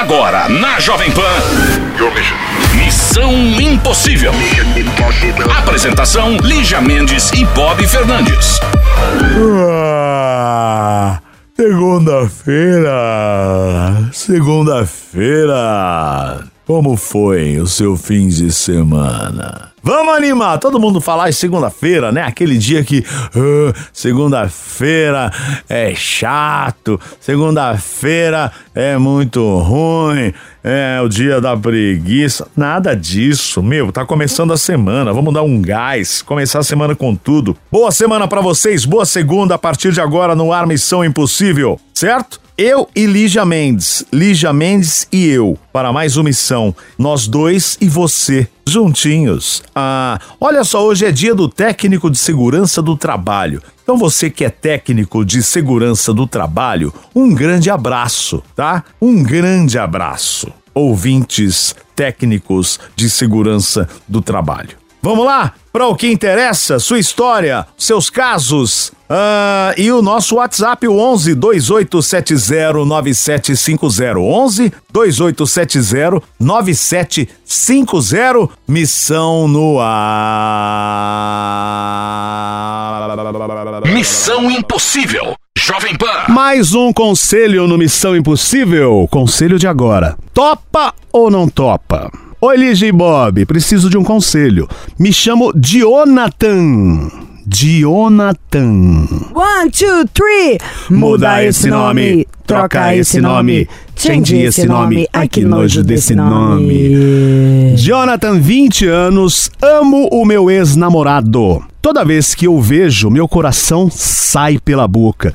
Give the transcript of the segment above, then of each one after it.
Agora, na Jovem Pan. Missão Impossível. Apresentação: Lígia Mendes e Bob Fernandes. Ah, Segunda-feira. Segunda-feira. Como foi o seu fim de semana? Vamos animar, todo mundo falar em segunda-feira, né? Aquele dia que ah, segunda-feira é chato, segunda-feira é muito ruim, é o dia da preguiça. Nada disso, meu. Tá começando a semana, vamos dar um gás, começar a semana com tudo. Boa semana pra vocês, boa segunda a partir de agora no ar Missão Impossível, certo? Eu e Lígia Mendes, Lígia Mendes e eu, para mais uma missão. Nós dois e você, juntinhos. Ah, olha só, hoje é dia do técnico de segurança do trabalho. Então você que é técnico de segurança do trabalho, um grande abraço, tá? Um grande abraço. Ouvintes técnicos de segurança do trabalho. Vamos lá para o que interessa, sua história, seus casos. Ah, e o nosso WhatsApp, o 11 2870 9750. 11 2870 9750. Missão no ar. Missão Impossível. Jovem Pan. Mais um conselho no Missão Impossível. Conselho de agora. Topa ou não topa? Oi, Lígia e Bob, preciso de um conselho. Me chamo Dionatan. Dionatan. One, two, three. Muda esse nome, troca esse nome, change esse nome. Ai, que nojo desse nome. Jonathan, 20 anos, amo o meu ex-namorado. Toda vez que eu vejo, meu coração sai pela boca.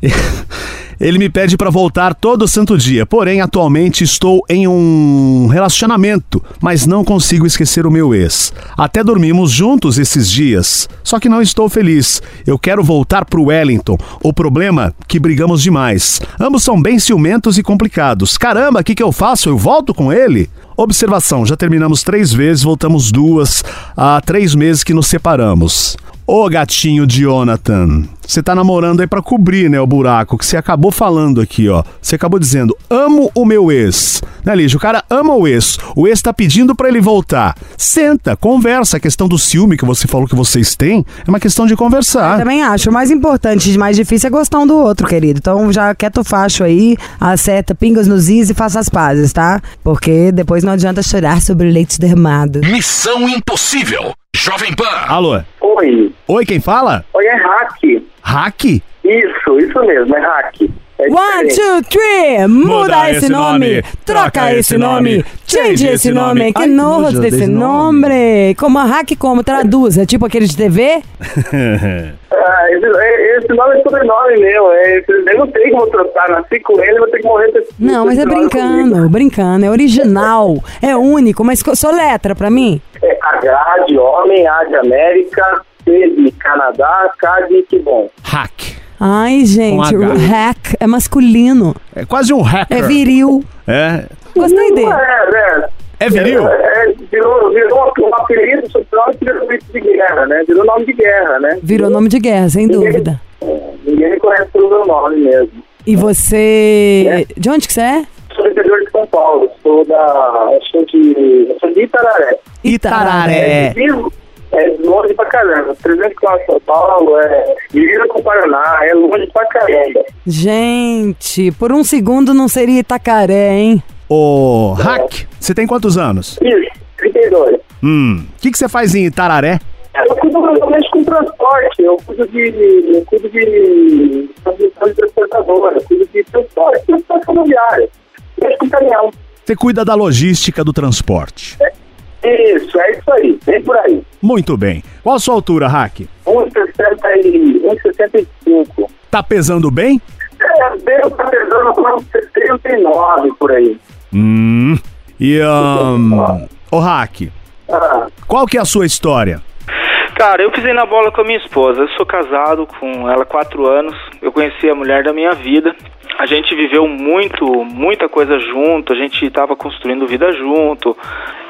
Ele me pede para voltar todo santo dia, porém atualmente estou em um relacionamento, mas não consigo esquecer o meu ex. Até dormimos juntos esses dias, só que não estou feliz. Eu quero voltar pro Wellington. O problema é que brigamos demais. Ambos são bem ciumentos e complicados. Caramba, o que, que eu faço? Eu volto com ele? Observação: já terminamos três vezes, voltamos duas. Há três meses que nos separamos. Ô gatinho Jonathan, você tá namorando aí pra cobrir, né, o buraco que você acabou falando aqui, ó. Você acabou dizendo, amo o meu ex. Né, Lígia? O cara ama o ex. O ex tá pedindo pra ele voltar. Senta, conversa. A questão do ciúme que você falou que vocês têm é uma questão de conversar. Também acho. O mais importante e mais difícil é gostar um do outro, querido. Então já quieto o facho aí, acerta pingas nos is e faça as pazes, tá? Porque depois não adianta chorar sobre o leite derramado. Missão Impossível. Jovem Pan. Alô? Oi. Oi, quem fala? Oi, é hack. Hack? Isso, isso mesmo, é hack. É One, two, three. Muda, Muda esse esse nome, nome, troca troca esse nome, nome, change esse esse nome. nome. Que nojo desse desse nome. Como a hack como? Traduz. É tipo aquele de TV? Ah, esse, é- esse nome é sobrenome meu. É, eu não tenho como trocar. Nasci com ele, vou ter que morrer com esse Não, mas é nome comigo. brincando, brincando. É original, é único. Mas co- soletra pra mim. É H de homem, A de América, C de Canadá, K de que bom. Hack. Ai, gente, o hack é masculino. É quase um hacker. É viril. É. Gostei dele. É, é. É viril? É, é, virou, virou um apelido, sobrenome, de guerra, né? Virou nome de guerra, né? Virou nome de guerra, sem dúvida. Ninguém me conhece pelo meu nome mesmo. E você. De onde que você é? Sou do interior de São Paulo, sou da. eu Sou de. eu sou de Itararé. Itararé. Vivo, é longe pra caramba. 300 km de São Paulo, é. Divisa com o Paraná, é longe pra caramba. Gente, por um segundo não seria Itacaré, hein? Ô, Hack, você tem quantos anos? Isso, 32. Hum. O que, que você faz em Itararé? É, Eu cuido realmente com transporte, eu cuido de. Eu cuido de. de transportadora, eu cuido de transporte, transporte rodoviário. Mexo com caminhão. Você cuida da logística do transporte. Isso, é isso aí, vem por aí. Muito bem. Qual a sua altura, Hack? 1,60 e 1,65. Tá pesando bem? É, devo estar pesando com 79 por aí. Hum. E, um, ô, Hack, Ah, qual que é a sua história? Cara, eu pisei na bola com a minha esposa. Eu sou casado com ela há quatro anos. Eu conheci a mulher da minha vida. A gente viveu muito, muita coisa junto. A gente estava construindo vida junto.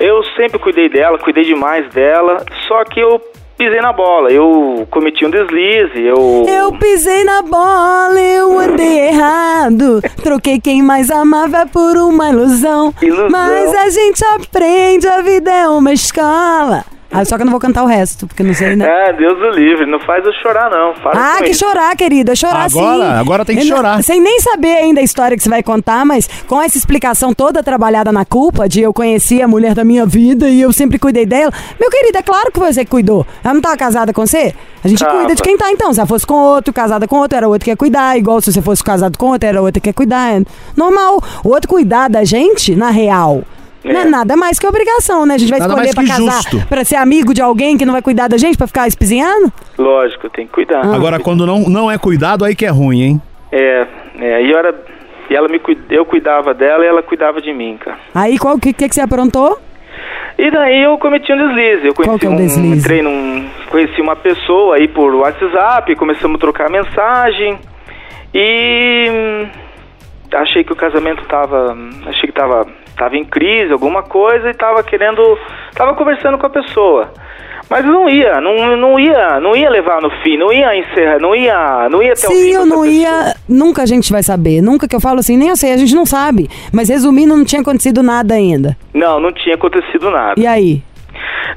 Eu sempre cuidei dela, cuidei demais dela. Só que eu pisei na bola, eu cometi um deslize, eu... Eu pisei na bola, eu andei errado. Troquei quem mais amava por uma ilusão. Ilusão. Mas a gente aprende, a vida é uma escola. Ah, só que eu não vou cantar o resto, porque não sei, né? É, Deus o livre, não faz eu chorar não, para Ah, que isso. chorar, querido. É chorar sim. Agora- agora tem que Eu não- chorar. Sem nem saber ainda a história que você vai contar, mas com essa explicação toda trabalhada na culpa de eu conheci a mulher da minha vida e eu sempre cuidei dela. Meu querido, é claro que você cuidou. Ela não tava casada com você? A gente Tava. cuida de quem tá então. Se ela fosse com outro, casada com outro, era outro que ia cuidar. Igual se você fosse casado com outro, era outro que ia cuidar. Normal. O outro cuidar da gente, na real. Não é É. nada mais que obrigação, né? A gente vai Nada escolher pra mais que casar, justo. pra ser amigo de alguém que não vai cuidar da gente, pra ficar espizinhando? Lógico, tem que cuidar. Ah. Agora, quando não, não é cuidado, aí que é ruim, hein? É, é, e eu era... E ela me eu cuidava dela e ela cuidava de mim, cara. Aí, qual que, que, que você aprontou? E daí eu cometi um deslize. Eu conheci Qual que é o um, deslize? entrei num, conheci uma pessoa aí por WhatsApp, começamos a trocar mensagem e hum, achei que o casamento tava, achei que tava, tava em crise, alguma coisa e tava querendo, tava conversando com a pessoa. Mas não ia, não, não ia, não ia levar no fim, não ia encerrar, não ia, não ia até o fim. Sim, eu não pessoa. ia. Nunca a gente vai saber. Nunca que eu falo assim, nem eu sei, a gente não sabe. Mas resumindo, não tinha acontecido nada ainda. Não, não tinha acontecido nada. E aí?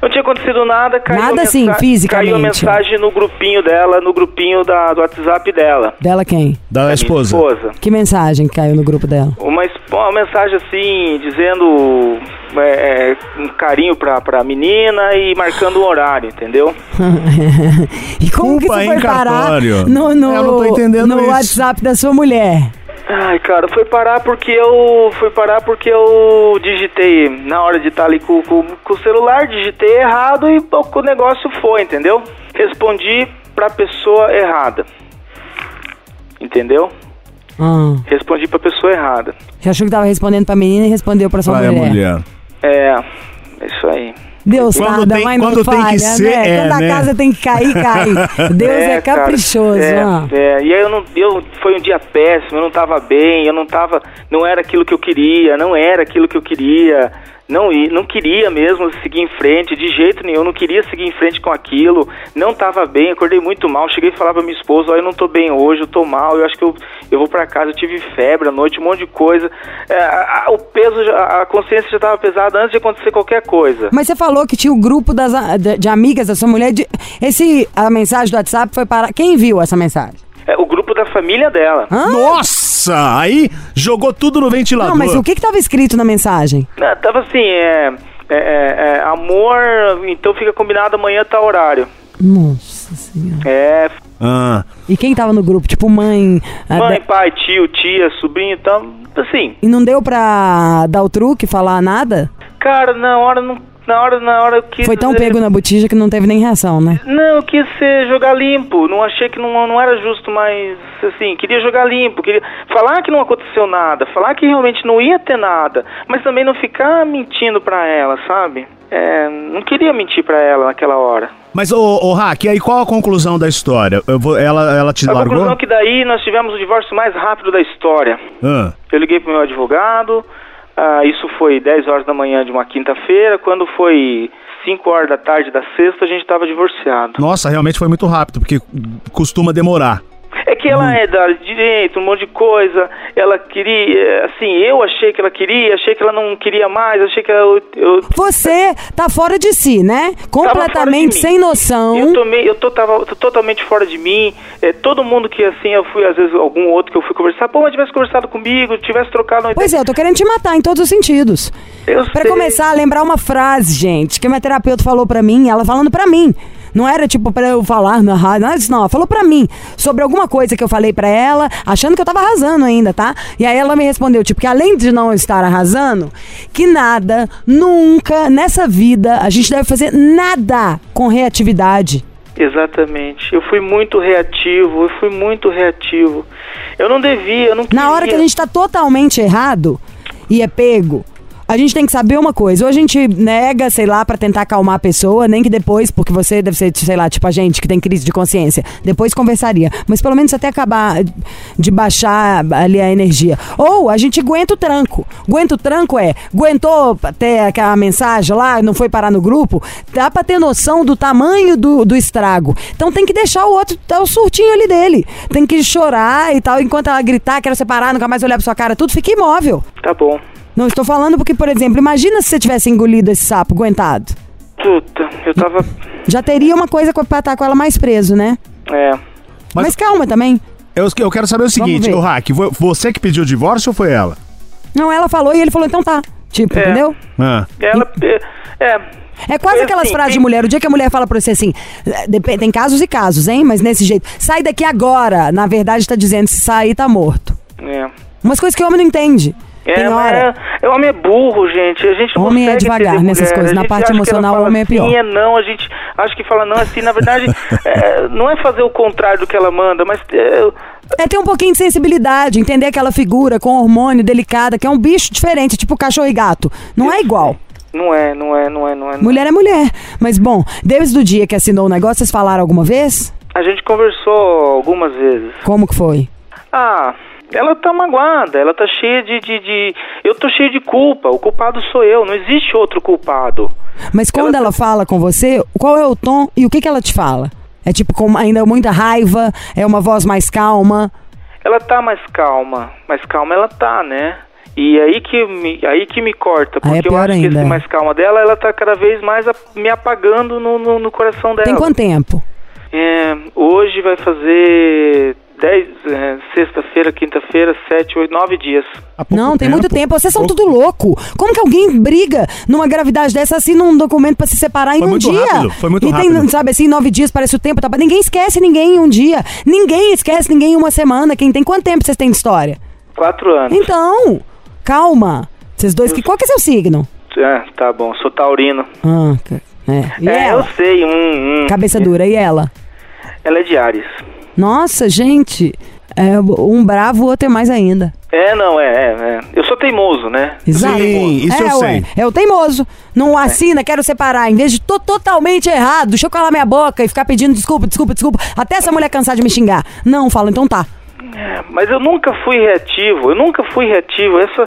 Não tinha acontecido nada, caiu Nada assim, mensa- fisicamente. Caiu a mensagem no grupinho dela, no grupinho da, do WhatsApp dela. Dela quem? Da minha esposa. esposa. Que mensagem caiu no grupo dela? Uma, es- uma mensagem assim, dizendo é, é, um carinho pra, pra menina e marcando um horário, entendeu? e como que Culpa, isso hein, foi parar no, no, Eu não tô entendendo no isso. WhatsApp da sua mulher? Ai, cara, foi parar porque eu. Foi parar porque eu digitei na hora de estar ali com, com, com o celular, digitei errado e o o negócio foi, entendeu? Respondi pra pessoa errada. Entendeu? Ah, Respondi pra pessoa errada. você achou que tava respondendo pra menina e respondeu pra sua Vai, a mulher. mulher. É, é isso aí. Deus Quando tarda, tem- mas não quando tem que falha, ser, né? é, Quando a né? casa tem que cair, cai. Deus é, cara, caprichoso, é, ó. é. E aí eu não, eu foi um dia péssimo, eu não tava bem, eu não tava, não era aquilo que eu queria, não era aquilo que eu queria. Não, não queria mesmo seguir em frente, de jeito nenhum, não queria seguir em frente com aquilo, não tava bem, acordei muito mal, cheguei a falar pra minha esposa, ó, eu não tô bem hoje, eu tô mal, eu acho que eu, eu vou pra casa, eu tive febre à noite, um monte de coisa. É, a- a- o peso, já- a consciência já tava pesada antes de acontecer qualquer coisa. Mas você falou que tinha o grupo das, de, de amigas da sua mulher. de- esse, a mensagem do WhatsApp foi para. Quem viu essa mensagem? É, o grupo da família dela. Hã? Nossa! Aí jogou tudo no ventilador. Não, mas o que que tava escrito na mensagem? Ah, Tava assim, é, é, é, é, amor, então fica combinado amanhã tá horário. Nossa senhora. É, Ah, E quem tava no grupo? Tipo, mãe. mãe, de- pai, tio, tia, sobrinho, então, assim, E não deu pra dar o truque, falar nada? cara, na hora não, na hora, na hora eu quis Foi tão pego na botija que não teve nem reação, né? Não, eu quis ser, jogar limpo, não achei que não, não era justo, mas, assim, queria jogar limpo, queria falar que não aconteceu nada, falar que realmente não ia ter nada, mas também não ficar mentindo pra ela, sabe? É, não queria mentir pra ela naquela hora. mas, ô, ô Hack, aí qual a conclusão da história? Eu vou- ela, ela te A largou? conclusão é que daí nós tivemos o divórcio mais rápido da história. Ah, Eu liguei pro meu advogado, ah, isso foi 10 horas da manhã de uma quinta-feira, quando foi 5 horas da tarde da sexta, a gente estava divorciado. nossa, realmente foi muito rápido, porque costuma demorar. É que ela é da área de direito, um monte de coisa, ela queria, assim, eu achei que ela queria, achei que ela não queria mais, achei que ela, eu, Você tá fora de si, né? Completamente sem noção. Eu tomei, eu tô, tava tô totalmente fora de mim. É, todo mundo que assim, eu fui, às vezes, algum outro que eu fui conversar, pô, mas tivesse conversado comigo, tivesse trocado uma Pois é, eu tô querendo te matar em todos os sentidos. Eu Pra sei. começar a lembrar uma frase, gente, que minha terapeuta falou pra mim, ela falando pra mim. Não era tipo pra eu falar na rádio, nada disso, não. Ela falou pra mim sobre alguma coisa que eu falei pra ela, achando que eu tava arrasando ainda, tá? E aí ela me respondeu, tipo, que além de não estar arrasando, que nada, nunca nessa vida a gente deve fazer nada com reatividade. Exatamente. Eu fui muito reativo, eu fui muito reativo. Eu não devia, eu não queria. Na hora que a gente tá totalmente errado e é pego, a gente tem que saber uma coisa. Ou a gente nega, sei lá, pra tentar acalmar a pessoa, nem que depois, porque você deve ser, sei lá, tipo a gente que tem crise de consciência. Depois conversaria. Mas pelo menos até acabar de baixar ali a energia. Ou a gente aguenta o tranco. Aguenta o tranco é, aguentou até aquela mensagem lá, não foi parar no grupo, dá pra ter noção do tamanho do, do estrago. Então tem que deixar o outro, dar o surtinho ali dele. Tem que chorar e tal, enquanto ela gritar, quero separar, nunca mais olhar pra sua cara, tudo, fica imóvel. Tá bom. Não estou falando porque, por exemplo, imagina se você tivesse engolido esse sapo, aguentado. Puta, eu tava. Já teria uma coisa pra estar com ela mais preso, né? É. Mas, Mas- calma também. Eu, eu quero saber o seguinte, o Hack, vo- você que pediu o divórcio ou foi ela? Não, ela falou e ele falou, então tá. Tipo, É. entendeu? Ah. Ela. É. é. É quase Foi aquelas assim, frases de mulher. O dia que a mulher fala pra você assim, tem casos e casos, hein? Mas nesse jeito, sai daqui agora. Na verdade, tá dizendo, se sair, tá morto. É. Umas coisas que o homem não entende. É, mas hora. é, é homem é burro, gente. A gente Homem é devagar nessas coisas. Na parte emocional, fala homem é pior. Sim, é não. A gente acha que fala não assim. Na verdade, é, não é fazer o contrário do que ela manda, mas é, É ter um pouquinho de sensibilidade, entender aquela figura com hormônio delicada, que é um bicho diferente, tipo cachorro e gato. Não é igual. não é, não é, não é, não é. não é. Mulher é mulher. Mas bom, desde o dia que assinou o negócio, vocês falaram alguma vez? A gente conversou algumas vezes. Como que foi? Ah, ela tá magoada, ela tá cheia de, de, de- Eu tô cheio de culpa, o culpado sou eu, não existe outro culpado. Mas quando ela, fala com você, qual é o tom e o que, que ela te fala? É tipo com ainda muita raiva? É uma voz mais calma? Ela tá mais calma, mais calma ela tá, né? E aí que me, aí que me corta, é porque eu pior acho que ainda. esse mais calma dela, ela tá cada vez mais me apagando no, no, no coração dela. Tem quanto tempo? É, hoje vai fazer 10, é, sexta-feira, quinta-feira, sete, oito, nove dias. Não, tem muito tempo. Vocês são Pouco- tudo louco. Como que alguém briga numa gravidade dessa assim num documento pra se separar em Foi um muito dia? rápido, foi muito e tem, rápido. sabe assim, nove dias parece o tempo. Tá? Ninguém esquece ninguém em um dia. Ninguém esquece ninguém em uma semana. Quem tem quanto tempo vocês têm de história? Quatro anos. Então, calma. Vocês dois, que, qual que é seu signo? É, tá bom, sou taurino. Ah, ca- é. E é, ela? eu sei, um, um. Cabeça dura. E ela? Ela é de Ares. Nossa, gente. É, um bravo, o outro é mais ainda. É, não, é, é, é. Eu sou teimoso, né? Exato. Sim, isso é, eu ué, sei. É o teimoso. Não assina, quero separar. Em vez de tô totalmente errado, deixa eu calar minha boca e ficar pedindo desculpa, desculpa, desculpa, até essa mulher cansar de me xingar. Não, fala, então tá. Mas eu nunca fui reativo, eu nunca fui reativo. Essa,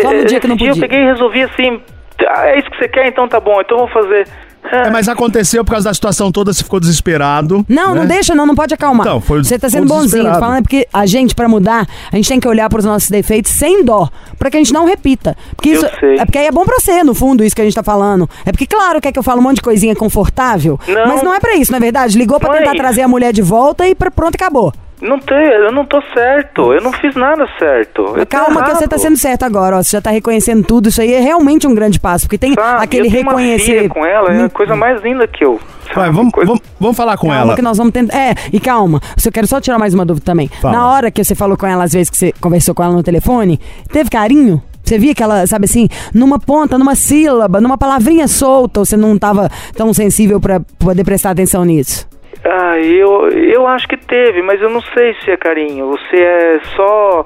Só no dia que não dia podia. eu peguei e resolvi assim, ah, é isso que você quer, então tá bom, então eu vou fazer. É, mas aconteceu por causa da situação toda, você ficou desesperado. Não, né? não deixa, não, não pode acalmar. Então, foi- Você tá sendo bonzinho, tô falando é porque a gente, pra mudar, a gente tem que olhar pros nossos defeitos sem dó, pra que a gente não repita. Porque Eu isso sei. é porque aí é bom pra você, no fundo, isso que a gente tá falando. É porque, claro, quer que eu fale um monte de coisinha confortável, Não. mas não é pra isso, não é verdade? Ligou pra Mãe. tentar trazer a mulher de volta e pra, pronto, acabou. Não tem, eu não tô certo, eu não fiz nada certo. Calma que você tá sendo certo agora, ó. Você já tá reconhecendo tudo. Isso aí é realmente um grande passo. Porque tem Sabe, aquele eu tenho uma reconhecer. filha com ela, é a coisa mais linda que eu. Vai, vamos, Coisa- vamos, vamos falar com Calma ela. que nós vamos tentar. É, e calma. Eu quero só tirar mais uma dúvida também. Fala. Na hora que você falou com ela, às vezes que você conversou com ela no telefone, teve carinho? Você via que ela, sabe assim, numa ponta, numa sílaba, numa palavrinha solta, ou você não tava tão sensível pra poder prestar atenção nisso? Ah, eu, eu acho que teve, mas eu não sei se é carinho. Você é só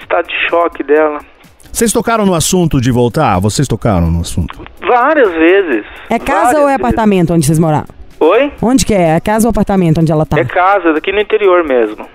estado de choque dela. Vocês tocaram no assunto de voltar? Vocês tocaram no assunto? Várias vezes. É casa ou é vezes. apartamento onde vocês moravam? Oi? Onde que é? É casa ou apartamento onde ela tá? É casa, daqui no interior mesmo.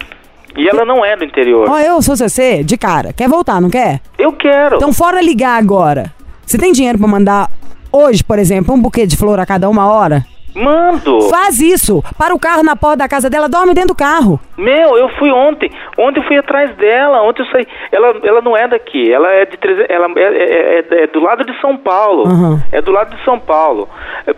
E ela não é do interior. Ó, eu sou você, de cara. Quer voltar, não quer? Eu quero. Então, fora ligar agora, você tem dinheiro pra mandar hoje, por exemplo, um buquê de flor a cada uma hora? Mando. Faz isso. Para o carro na porta da casa dela, dorme dentro do carro. Meu, eu fui ontem. Ontem eu fui atrás dela. Ontem eu saí. Ela, ela não é daqui. Ela é de treze- ela é, é- é- é do lado de São Paulo. Uhum. É do lado de São Paulo.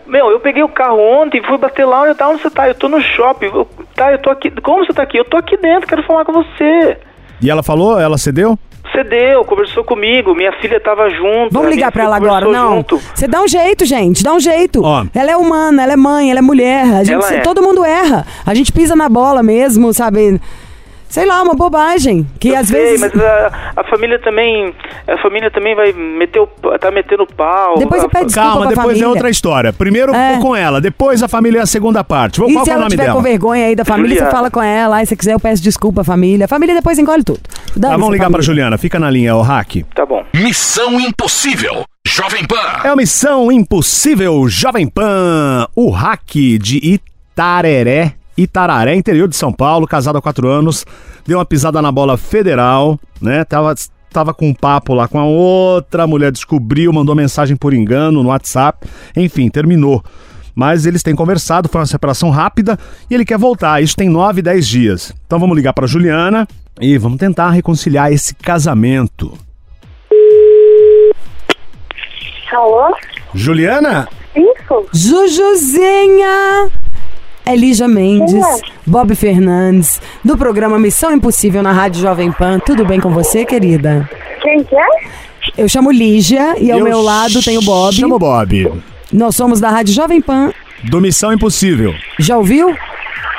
Meu, eu peguei o carro ontem, fui bater lá. Olha, tá onde você tá? Eu tô no shopping. Eu- tá, eu tô aqui. Como você tá aqui? Eu tô aqui dentro. Quero falar com você. E ela falou? Ela cedeu? Cedeu, conversou comigo. Minha filha tava junto. Vamos ligar filha ela agora, não. junto. Você dá um jeito, gente, dá um jeito. Ó. Ela é humana, ela é mãe, ela é mulher. A gente, Ela é. Todo mundo erra. A gente pisa na bola mesmo, sabe? Sei lá, uma bobagem. Que Eu às sei, vezes. mas a, a família também, a família também vai meter o, tá metendo pau. Depois você pede desculpa Calma, pra depois é família. outra história. Primeiro É. com ela, depois a família é a segunda parte. Qual E qual se é o ela nome tiver dela? com vergonha aí da família, Juliana. você fala com ela. Aí se quiser, eu peço desculpa à família. A família depois engole tudo. Tá, vamos ligar pra família. Juliana. Fica na linha, o hack. Tá bom. Missão Impossível. Jovem Pan. É a missão impossível Jovem Pan. O hack de Itareré, Itararé, interior de São Paulo, casado há quatro anos, deu uma pisada na bola federal, né? Tava, tava com um papo lá com a outra, a mulher descobriu, mandou mensagem por engano no WhatsApp, enfim, terminou. Mas eles têm conversado, foi uma separação rápida e ele quer voltar. Isso tem nove, dez dias. Então vamos ligar pra Juliana e vamos tentar reconciliar esse casamento. Alô? Juliana? Isso? Jujuzinha! Elija Mendes, é? Bob Fernandes, do programa Missão Impossível na Rádio Jovem Pan. Tudo bem com você, querida? Quem que é? Eu chamo Lígia e ao Eu meu lado tem o Bob. Chama o Bob. Nós somos da Rádio Jovem Pan. Do Missão Impossível. Já ouviu?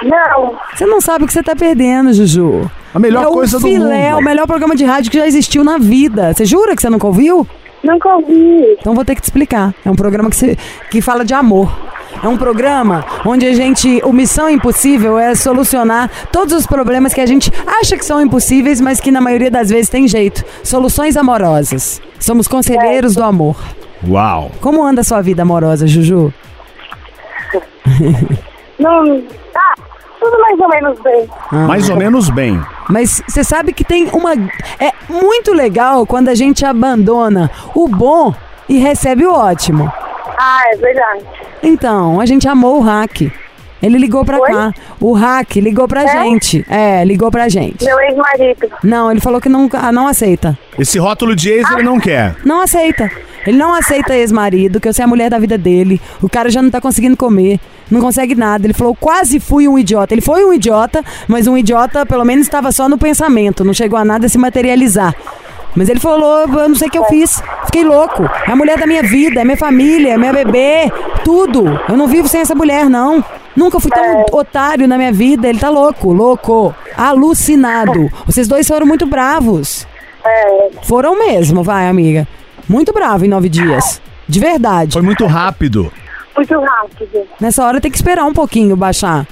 Não. Você não sabe o que você tá perdendo, Juju. A melhor é coisa o do filé, mundo. o melhor programa de rádio que já existiu na vida. Você jura que você nunca ouviu? Nunca ouvi. Então vou ter que te explicar. É um programa que, se- que fala de amor. É um programa onde a gente. O Missão Impossível é solucionar todos os problemas que a gente acha que são impossíveis, mas que na maioria das vezes tem jeito. Soluções amorosas. Somos conselheiros do amor. Uau. Como anda a sua vida amorosa, Juju? Não. Tá. Tudo mais ou menos bem. Mais ou menos bem. Mas você sabe que tem uma. É muito legal quando a gente abandona o bom e recebe o ótimo. Ah, é verdade. Então, a gente amou o hack. Ele ligou pra Oi? cá. O hack ligou pra É? gente. É, ligou pra gente. Meu ex-marido. Não, ele falou que não, ah, não aceita. Esse rótulo de ex ele não quer. Não aceita. Ele não aceita ex-marido, que eu sei a mulher da vida dele. O cara já não tá conseguindo comer, não consegue nada. Ele falou, quase fui um idiota. Ele foi um idiota, mas um idiota pelo menos estava só no pensamento, não chegou a nada se materializar. Mas ele falou, eu não sei o que eu fiz. Fiquei louco. É a mulher da minha vida, é minha família, é meu bebê, tudo. Eu não vivo sem essa mulher, não. Nunca fui tão otário na minha vida. Ele tá louco, louco, alucinado. Vocês dois foram muito bravos. É. Foram mesmo, vai, amiga. Muito bravo em nove dias. De verdade. Foi muito rápido. Muito rápido. Nessa hora tem que esperar um pouquinho baixar.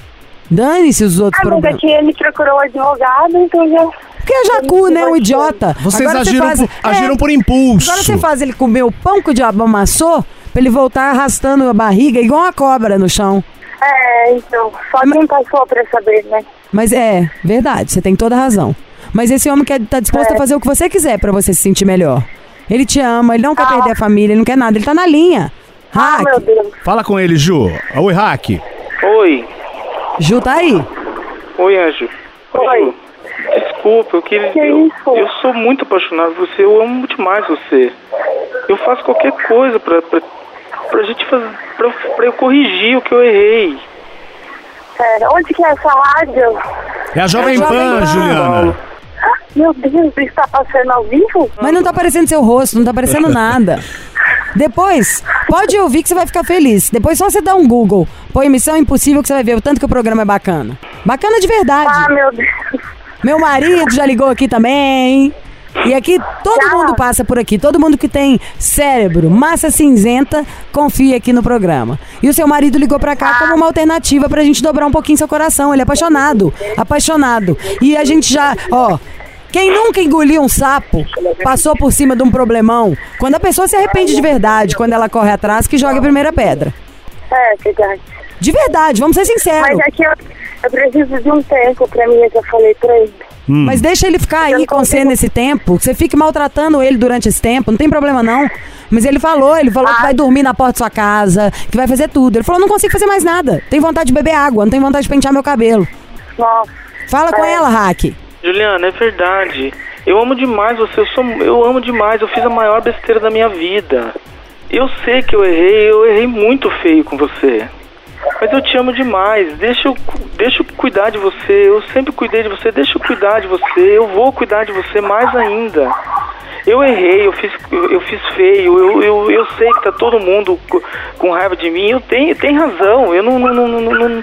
Dane-se os outros Ah, mas problemas. aqui ele procurou o advogado, então já. Porque é Jacu, né? Um idiota. Vocês Agora você agiram, faz- por, agiram é, por impulso. Agora você faz ele comer o pão que o diabo amassou pra ele voltar arrastando a barriga igual uma cobra no chão. É, então. Só quem passou pra saber, né? Mas é, verdade, você tem toda a razão. Mas esse homem quer, tá disposto É. a fazer o que você quiser pra você se sentir melhor. Ele te ama, ele não quer Ah. perder a família, ele não quer nada, ele tá na linha. Ah, Hack, meu Deus. Fala com ele, Ju. Oi, Hack. Oi. Ju tá aí. Oi, Anjo. Oi. Ju, Desculpa, eu queria. Que eu, isso? eu sou muito apaixonado por você, eu amo demais você. Eu faço qualquer coisa pra, pra, pra gente fazer. Pra, pra eu corrigir o que eu errei. Pera, onde que é essa rádio? É a Jovem É a Jovem Pan, Pan. Juliana. Meu Deus, está passando ao vivo? Mas não tá aparecendo seu rosto, não tá aparecendo nada. Depois, pode ouvir que você vai ficar feliz. Depois só você dá um Google. Põe Missão Impossível que você vai ver o tanto que o programa é bacana. Bacana de Ah, verdade. meu Deus. Meu marido já ligou aqui também. E aqui todo mundo passa por aqui. Todo mundo que tem cérebro, massa cinzenta, confia aqui no programa. E o seu marido ligou pra cá como uma alternativa pra gente dobrar um pouquinho seu coração. Ele é apaixonado. Apaixonado. E a gente já, ó. Quem nunca engoliu um sapo, passou por cima de um problemão. Quando a pessoa se arrepende de verdade, quando ela corre atrás, que joga a primeira pedra. É, verdade. De verdade, vamos ser sinceros. Mas aqui eu, eu preciso de um tempo pra mim, eu já falei pra ele. Mas deixa ele ficar aí com você nesse tempo. Você fique maltratando ele durante esse tempo, não tem problema não. Mas ele falou, ele falou que vai dormir na porta da sua casa, que vai fazer tudo. Ele falou, não consigo fazer mais nada. Tem vontade de beber água, não tem vontade de pentear meu cabelo. Nossa. Fala com É. ela, Hack. Juliana, é verdade. Eu amo demais você, eu, sou, eu amo demais, eu fiz a maior besteira da minha vida. Eu sei que eu errei, eu errei muito feio com você. Mas eu te amo demais, deixa eu, deixa eu cuidar de você, eu sempre cuidei de você, deixa eu cuidar de você, eu vou cuidar de você mais ainda. Eu errei, eu fiz, eu, fiz feio, eu, eu, eu sei que tá todo mundo co- com raiva de mim, eu tenho, tem razão, eu não, não, não, não, não,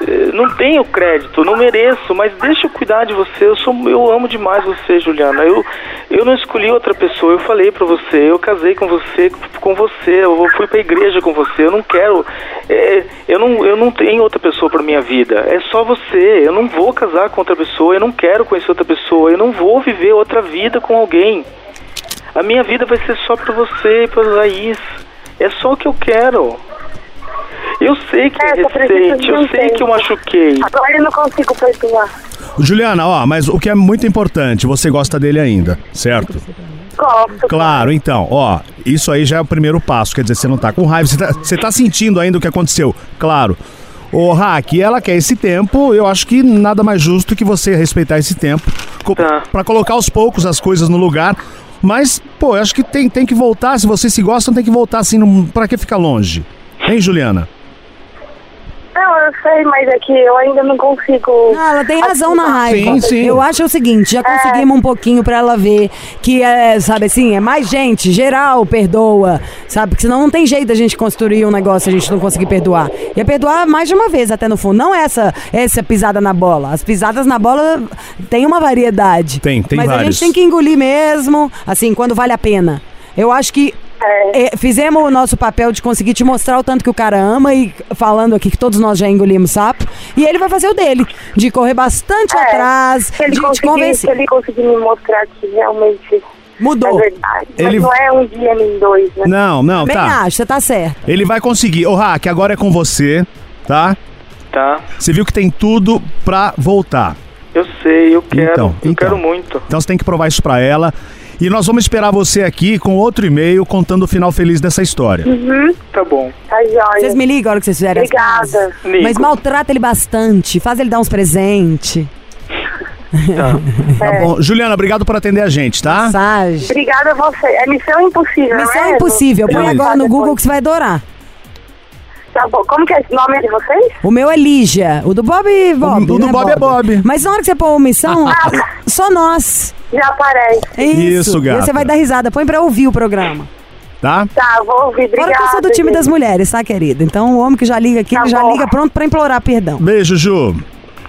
eh, não tenho crédito, não mereço, mas deixa eu cuidar de você, eu, sou, eu amo demais você, Juliana, eu, eu não escolhi outra pessoa, eu falei pra você, eu casei com você, com você, eu fui pra igreja com você, eu não quero, eh, eu, não, eu não tenho outra pessoa pra minha vida, é só você, eu não vou casar com outra pessoa, eu não quero conhecer outra pessoa, eu não vou viver outra vida com alguém. A minha vida vai ser só pra você e pra Laís. É só o que eu quero. Eu sei que é, É, recente, eu sei que eu machuquei. Agora eu não consigo perdoar. Juliana, ó, mas o que é muito importante, você gosta dele ainda, certo? Gosto. Claro, então, ó, isso aí já é o primeiro passo, quer dizer, você não tá com raiva, você tá, você tá sentindo ainda o que aconteceu, claro. Ô, Hack, ela quer esse tempo, eu acho que nada mais justo que você respeitar esse tempo Tá. pra colocar aos poucos as coisas no lugar. Mas, pô, eu acho que tem, tem que voltar, se vocês se gostam, tem que voltar assim, não, pra que ficar longe? Hein, Juliana? Não, eu sei, mas é que eu ainda não consigo. Ah, ela tem razão na raiva. Sim, sim. Eu acho o seguinte, já conseguimos um pouquinho pra ela ver que é, sabe assim, é mais gente, geral perdoa, sabe? Porque senão não tem jeito da gente construir um negócio se a gente não conseguir perdoar. Ia perdoar mais de uma vez até no fundo. Não essa essa pisada na bola. As pisadas na bola tem uma variedade. Tem, tem Mas a vários. gente tem que engolir mesmo, assim, quando vale a pena. Eu acho que é, fizemos o nosso papel de conseguir te mostrar o tanto que o cara ama e falando aqui que todos nós já engolimos sapo. E ele vai fazer o dele, de correr bastante É, atrás, ele, de te conseguir, se convencer. ele conseguir me mostrar que realmente Mudou. é verdade. Ele- Mas não é um dia nem dois, né? Não, não, Bem tá. acho, você tá certo. Ele vai conseguir. Ô, Hack, agora é com você, tá? Tá? Você viu que tem tudo pra voltar. Eu sei, eu quero. Então, eu então. quero muito. Então você tem que provar isso pra ela. E nós vamos esperar você aqui com outro e-mail contando o final feliz dessa história. Tá bom. Tá joia. Vocês me ligam a hora que vocês fizerem as Obrigada. Mas maltrata ele bastante, faz ele dar uns presentes. Tá bom. Juliana, obrigado por atender a gente, tá? Mensagem. Obrigada a você. É missão impossível, Missão é? impossível. Põe agora no. Google que você vai adorar. Tá bom. Como que é esse nome de vocês? O meu é Lígia. O do Bob, Bob. o do né, Bob é Bob. Mas na hora que você pôr omissão, só nós. Já aparece. É Isso, Isso, E gata. você vai dar risada. Põe pra ouvir o programa. Tá? Tá, vou ouvir. Obrigada. Fora que eu sou do time gente. das mulheres, tá, querida? Então o homem que já liga aqui, Tá ele já bom. liga pronto pra implorar perdão. Beijo, Ju.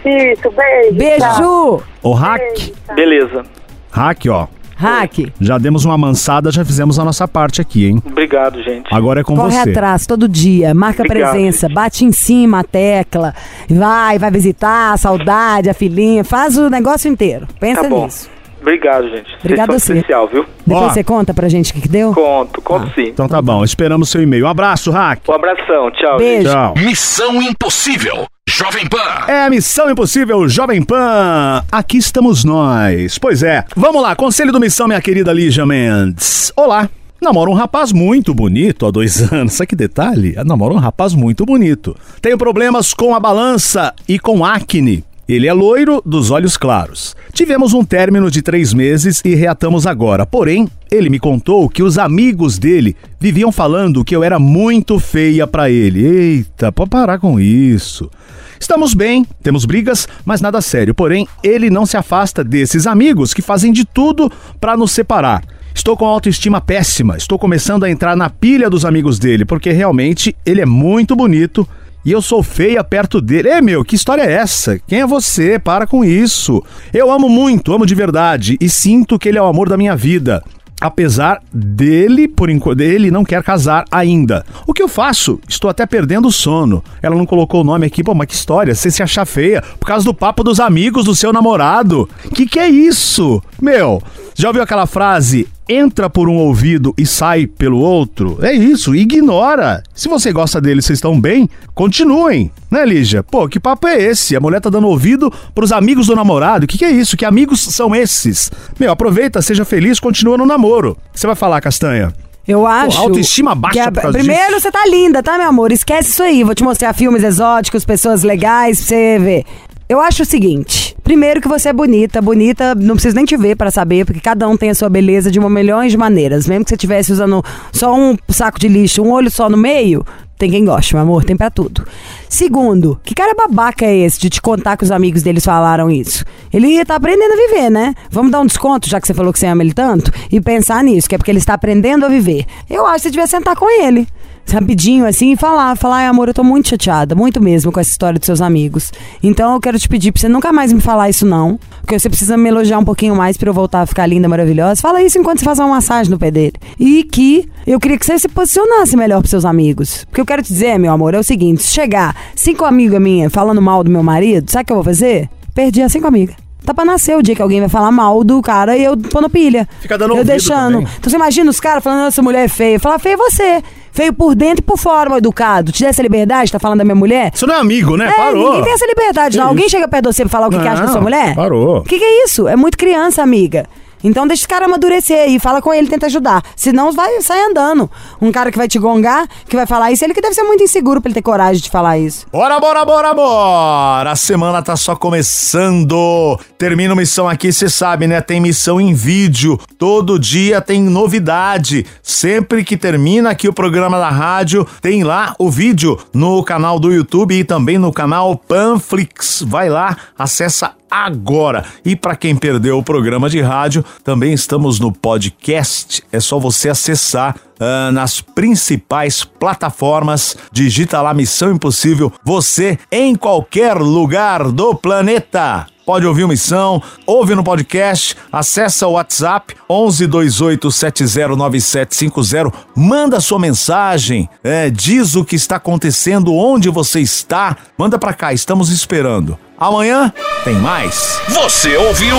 Isso, beijo. Beijo. Ju. O Hack. Beijo. Beleza. Hack, ó. Hack. Já demos uma mansada, já fizemos a nossa parte aqui, hein? Obrigado, gente. Agora é com Corre você. atrás todo dia, marca Obrigado, presença, gente. bate em cima a tecla, vai, vai visitar a saudade, a filhinha, faz o negócio inteiro. Pensa Tá bom. nisso. Obrigado, gente. Obrigado a você. especial, viu? Depois Ó. você conta pra gente o que, que deu? Conto, conto sim. Então tá bom, esperamos seu e-mail. Um abraço, Hack. Um abração, tchau. Beijo. Tchau. Missão Impossível. Jovem Pan. É a Missão Impossível Jovem Pan. Aqui estamos nós. Pois é. Vamos lá, conselho do Missão, minha querida Lígia Mendes. Olá. Namoro um rapaz muito bonito há dois anos. Sabe que detalhe? Namoro um rapaz muito bonito. Tenho problemas com a balança e com acne. Ele é loiro, dos olhos claros. Tivemos um término de três meses e reatamos agora. Porém, ele me contou que os amigos dele viviam falando que eu era muito feia pra ele. Eita, pode parar com isso. Estamos bem, temos brigas, mas nada sério. Porém, ele não se afasta desses amigos que fazem de tudo pra nos separar. Estou com autoestima péssima, estou começando a entrar na pilha dos amigos dele, porque realmente ele é muito bonito e eu sou feia perto dele. Ei, meu, que história é essa? Quem é você? Para com isso. Eu amo muito, amo de verdade e sinto que ele é o amor da minha vida. Apesar dele, por enquanto, ele não quer casar ainda. O que eu faço? Estou até perdendo o sono. Ela não colocou o nome aqui, pô, mas que história? Você se achar feia por causa do papo dos amigos do seu namorado. Que que é isso? Meu, já ouviu aquela frase? Entra por um ouvido e sai pelo outro? É isso, ignora. Se você gosta dele, vocês estão bem, continuem. Né, Lígia? Pô, que papo é esse? A mulher tá dando ouvido pros amigos do namorado. O que, que é isso? Que amigos são esses? Meu, aproveita, seja feliz, continua no namoro. Você vai falar, Castanha? Eu acho. autoestima baixa a- Primeiro, disso. você tá linda, tá, meu amor? Esquece isso aí. Vou te mostrar filmes exóticos, pessoas legais pra você ver. Eu acho o seguinte. Primeiro que você é bonita, bonita, não preciso nem te ver pra saber, porque cada um tem a sua beleza de uma milhões de maneiras. Mesmo que você estivesse usando só um saco de lixo, um olho só no meio, Tem quem goste, meu amor, tem pra tudo. Segundo, que cara babaca é esse de te contar que os amigos deles falaram isso? Ele tá aprendendo a viver, né? Vamos dar um desconto, já que você falou que você ama ele tanto, e pensar nisso, que é porque ele está aprendendo a viver. Eu acho que você devia sentar com ele rapidinho assim e falar, falar, ai amor, eu tô muito chateada, muito mesmo com essa história dos seus amigos. Então eu quero te pedir pra você nunca mais me falar isso não, porque você precisa me elogiar um pouquinho mais para eu voltar a ficar linda, maravilhosa. Fala isso enquanto você faz uma massagem no pé dele. E que eu queria que você se posicionasse melhor pros seus amigos. Porque eu quero te dizer, meu amor, é o seguinte, se chegar cinco amigas minhas falando mal do meu marido, sabe o que eu vou fazer? Perdi as cinco amigas. Tá pra nascer o dia que alguém vai falar mal do cara e eu tô no pilha. Fica dando Eu deixando. também. Então você imagina os caras falando, essa mulher é feia. Falar, feia é você. Feio por dentro e por fora, mal educado. Te dá essa liberdade, tá falando da minha mulher? Isso não é amigo, né? É, Parou. ninguém tem essa liberdade, não. Alguém chega perto de você pra falar o que, que acha da Não, sua mulher? parou. O que, que é isso? É muito criança, amiga. Então deixa esse cara amadurecer aí, fala com ele, tenta ajudar. Senão vai sair andando. Um cara que vai te gongar, que vai falar isso, ele que deve ser muito inseguro pra ele ter coragem de falar isso. Bora, bora, bora, bora! A semana tá só começando. Termina missão aqui, você sabe, né? Tem missão em vídeo. Todo dia tem novidade. Sempre que termina aqui o programa da rádio, tem lá o vídeo no canal do YouTube e também no canal Panflix. Vai lá, acessa agora. E para quem perdeu o programa de rádio, também estamos no podcast. É só você acessar ah, nas principais plataformas. Digita lá Missão Impossível. Você em qualquer lugar do planeta. Pode ouvir Missão, ouve no podcast, acessa o WhatsApp 11 28 709750, manda sua mensagem, é, diz o que está acontecendo, onde você está, manda pra cá, estamos esperando. Amanhã tem mais. Você ouviu?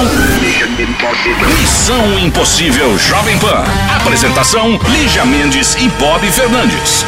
Missão Impossível Jovem Pan. Apresentação: Lígia Mendes e Bob Fernandes.